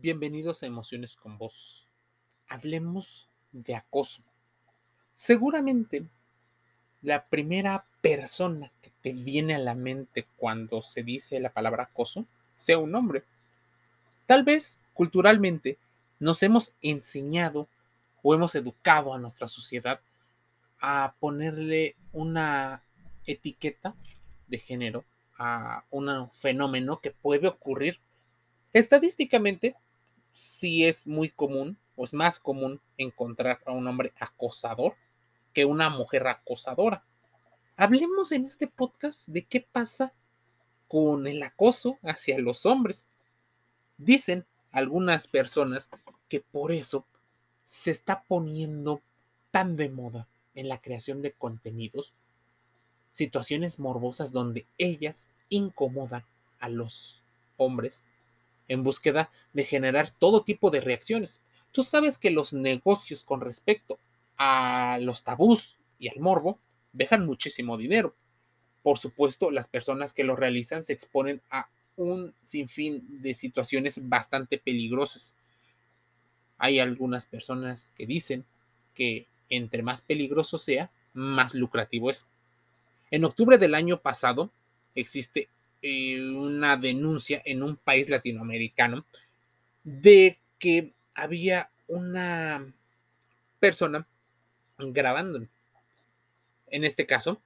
Bienvenidos a Emociones con Vos. Hablemos de acoso. Seguramente la primera persona que te viene a la mente cuando se dice la palabra acoso sea un hombre. Tal vez culturalmente nos hemos enseñado o hemos educado a nuestra sociedad a ponerle una etiqueta de género a un fenómeno que puede ocurrir Estadísticamente, sí es muy común o es más común encontrar a un hombre acosador que una mujer acosadora. Hablemos en este podcast de qué pasa con el acoso hacia los hombres. Dicen algunas personas que por eso se está poniendo tan de moda en la creación de contenidos situaciones morbosas donde ellas incomodan a los hombres en búsqueda de generar todo tipo de reacciones. Tú sabes que los negocios con respecto a los tabús y al morbo dejan muchísimo dinero. Por supuesto, las personas que lo realizan se exponen a un sinfín de situaciones bastante peligrosas. Hay algunas personas que dicen que entre más peligroso sea, más lucrativo es. En octubre del año pasado existe eh, una denuncia en un país latinoamericano de que había una persona grabando. En este caso,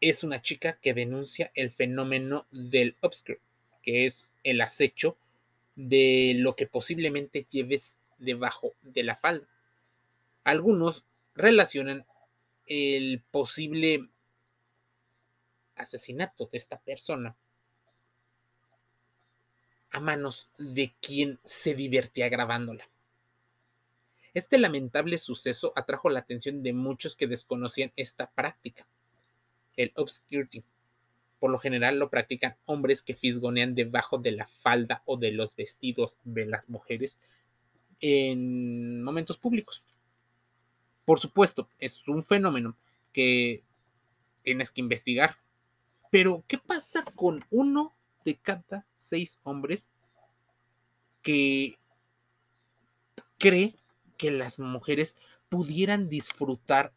es una chica que denuncia el fenómeno del obscure, que es el acecho de lo que posiblemente lleves debajo de la falda. Algunos relacionan el posible asesinato de esta persona a manos de quien se divertía grabándola. Este lamentable suceso atrajo la atención de muchos que desconocían esta práctica, el obscurity. Por lo general lo practican hombres que fisgonean debajo de la falda o de los vestidos de las mujeres en momentos públicos. Por supuesto, es un fenómeno que tienes que investigar pero, ¿qué pasa con uno de cada seis hombres que cree que las mujeres pudieran disfrutar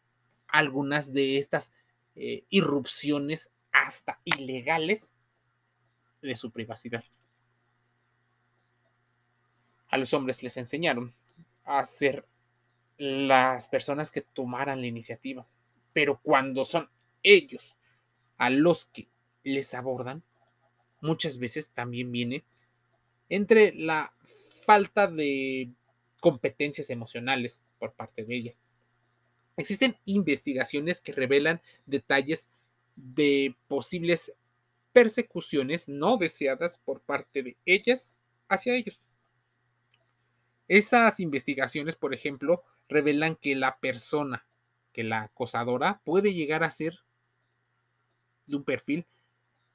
algunas de estas eh, irrupciones hasta ilegales de su privacidad? A los hombres les enseñaron a ser las personas que tomaran la iniciativa, pero cuando son ellos a los que les abordan, muchas veces también viene entre la falta de competencias emocionales por parte de ellas. Existen investigaciones que revelan detalles de posibles persecuciones no deseadas por parte de ellas hacia ellos. Esas investigaciones, por ejemplo, revelan que la persona, que la acosadora, puede llegar a ser de un perfil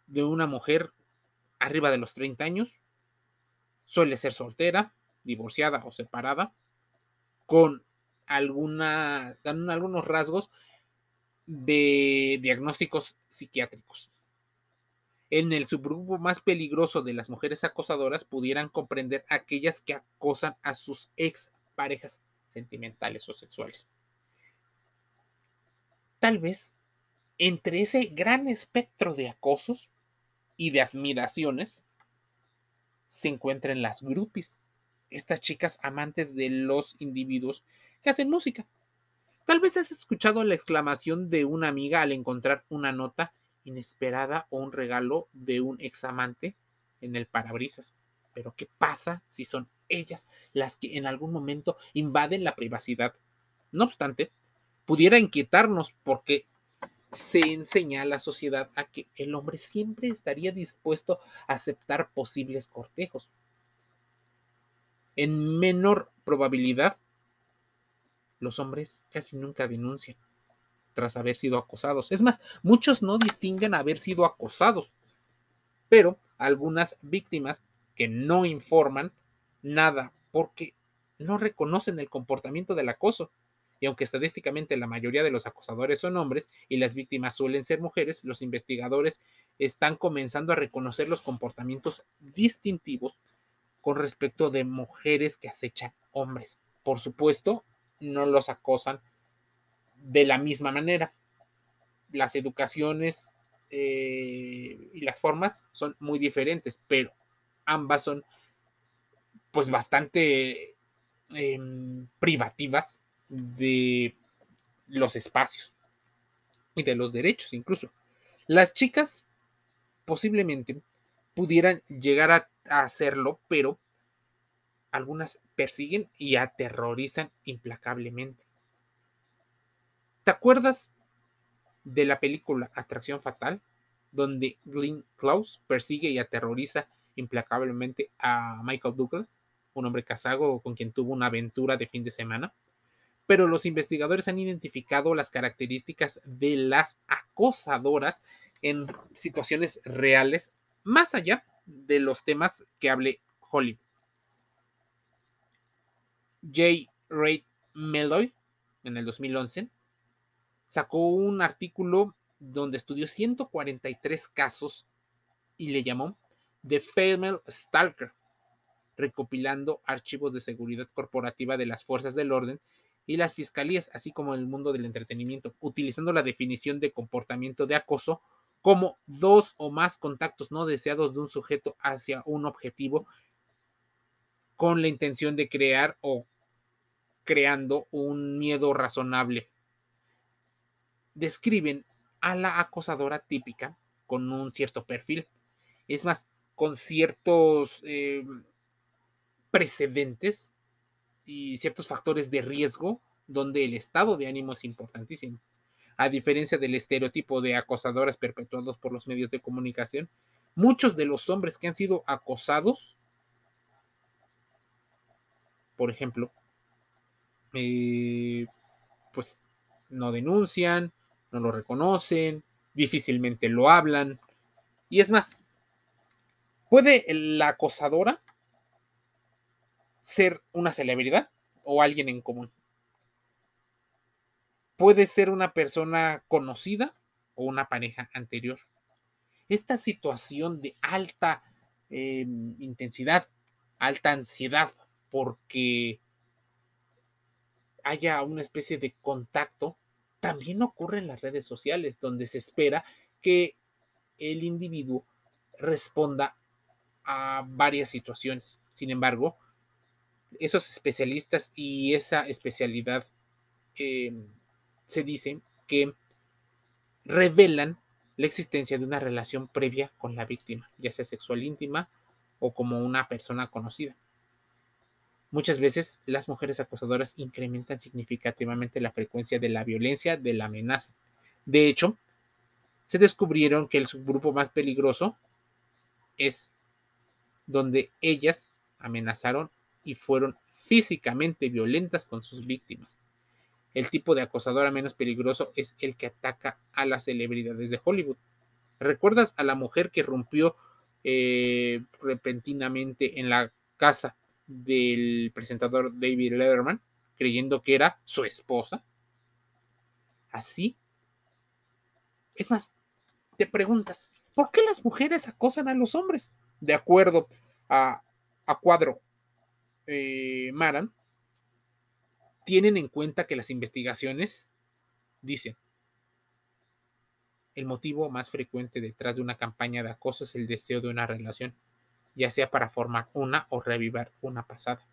de una mujer arriba de los 30 años, suele ser soltera, divorciada o separada, con, alguna, algunos rasgos de diagnósticos psiquiátricos. En el subgrupo más peligroso de las mujeres acosadoras pudieran comprender aquellas que acosan a sus ex parejas sentimentales o sexuales. Tal vez entre ese gran espectro de acosos y de admiraciones se encuentran las groupies, estas chicas amantes de los individuos que hacen música. Tal vez has escuchado la exclamación de una amiga al encontrar una nota inesperada o un regalo de un examante en el parabrisas. Pero ¿qué pasa si son ellas las que en algún momento invaden la privacidad? No obstante, pudiera inquietarnos porque se enseña a la sociedad a que el hombre siempre estaría dispuesto a aceptar posibles cortejos. En menor probabilidad, los hombres casi nunca denuncian tras haber sido acosados. Es más, muchos no distinguen haber sido acosados, pero algunas víctimas que no informan nada porque no reconocen el comportamiento del acoso y aunque estadísticamente la mayoría de los acosadores son hombres y las víctimas suelen ser mujeres, los investigadores están comenzando a reconocer los comportamientos distintivos con respecto de mujeres que acechan hombres. Por supuesto, no los acosan de la misma manera. Las educaciones eh, y las formas son muy diferentes, pero ambas son pues bastante em, privativas de los espacios y de los derechos incluso. Las chicas posiblemente pudieran llegar a, hacerlo, pero algunas persiguen y aterrorizan implacablemente. ¿Te acuerdas de la película Atracción Fatal, donde Glenn Close persigue y aterroriza implacablemente a Michael Douglas, un hombre casado con quien tuvo una aventura de fin de semana? Pero los investigadores han identificado las características de las acosadoras en situaciones reales, más allá de los temas que hable Hollywood. J. Ray Meloy, en el 2011, sacó un artículo donde estudió 143 casos y le llamó The Female Stalker, recopilando archivos de seguridad corporativa de las fuerzas del orden y las fiscalías, así como el mundo del entretenimiento, utilizando la definición de comportamiento de acoso como dos o más contactos no deseados de un sujeto hacia un objetivo con la intención de crear o creando un miedo razonable. Describen a la acosadora típica con un cierto perfil, es más, con ciertos eh, precedentes y ciertos factores de riesgo donde el estado de ánimo es importantísimo a diferencia del estereotipo de acosadoras perpetuados por los medios de comunicación, muchos de los hombres que han sido acosados, por ejemplo, eh, pues no denuncian, no lo reconocen, difícilmente lo hablan. Y es más, ¿puede la acosadora ser una celebridad o alguien en común? puede ser una persona conocida o una pareja anterior. Esta situación de alta em, intensidad, alta ansiedad, porque haya una especie de contacto, también ocurre en las redes sociales, donde se espera que el individuo responda a varias situaciones. Sin embargo, esos especialistas y esa especialidad em, se dice que revelan la existencia de una relación previa con la víctima, ya sea sexual íntima o como una persona conocida. Muchas veces las mujeres acosadoras incrementan significativamente la frecuencia de la violencia, de la amenaza. De hecho, se descubrieron que el subgrupo más peligroso es donde ellas amenazaron y fueron físicamente violentas con sus víctimas. El tipo de acosadora menos peligroso es el que ataca a las celebridades de Hollywood. ¿Recuerdas a la mujer que rompió eh, repentinamente en la casa del presentador David Letterman, creyendo que era su esposa? Así. Es más, te preguntas, ¿por qué las mujeres acosan a los hombres? De acuerdo a, Cuadro eh, Maran, tienen en cuenta que las investigaciones dicen, el motivo más frecuente detrás de una campaña de acoso es el deseo de una relación, ya sea para formar una o revivar una pasada.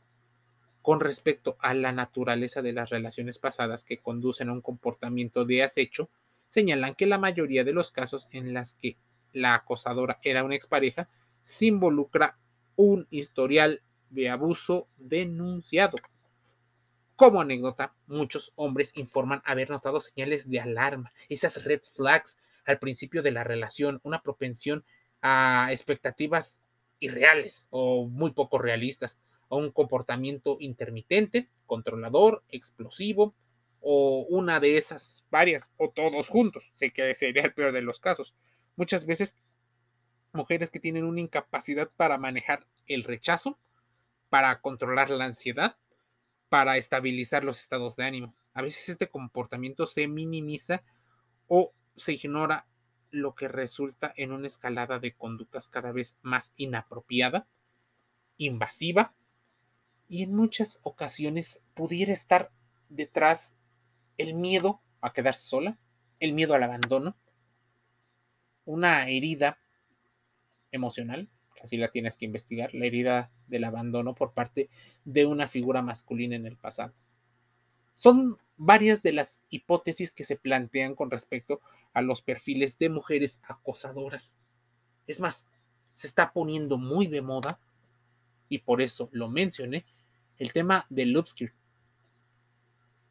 Con respecto a la naturaleza de las relaciones pasadas que conducen a un comportamiento de acecho, señalan que la mayoría de los casos en las que la acosadora era una expareja se involucra un historial de abuso denunciado. Como anécdota, muchos hombres informan haber notado señales de alarma, esas red flags al principio de la relación, una propensión a expectativas irreales o muy poco realistas, a un comportamiento intermitente, controlador, explosivo, o una de esas varias, o todos juntos, sé que sería el peor de los casos. Muchas veces, mujeres que tienen una incapacidad para manejar el rechazo, para controlar la ansiedad, para estabilizar los estados de ánimo. A veces este comportamiento se minimiza o se ignora lo que resulta en una escalada de conductas cada vez más inapropiada invasiva y en muchas ocasiones pudiera estar detrás el miedo a quedarse sola, el miedo al abandono, una herida emocional, así la tienes que investigar, la herida del abandono por parte de una figura masculina en el pasado. Son varias de las hipótesis que se plantean con respecto a los perfiles de mujeres acosadoras. Es más, se está poniendo muy de moda, y por eso lo mencioné, el tema del upskirt.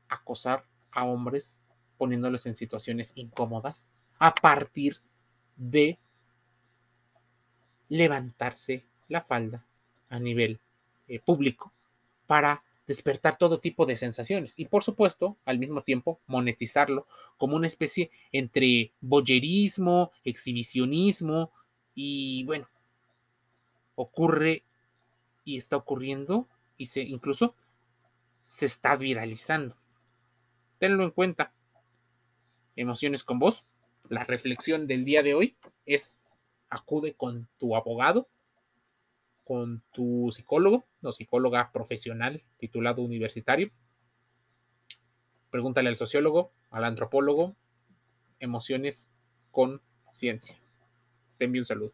Acosar a hombres poniéndolos en situaciones incómodas a partir de levantarse la falda a nivel eh, público para despertar todo tipo de sensaciones y por supuesto al mismo tiempo monetizarlo como una especie entre boyerismo, exhibicionismo y bueno, ocurre y está ocurriendo y se incluso se está viralizando. Tenlo en cuenta. Emociones con vos. La reflexión del día de hoy es acude con tu abogado, con tu psicólogo o psicóloga profesional titulado universitario. Pregúntale al sociólogo, al antropólogo, emociones con ciencia. Te envío un saludo.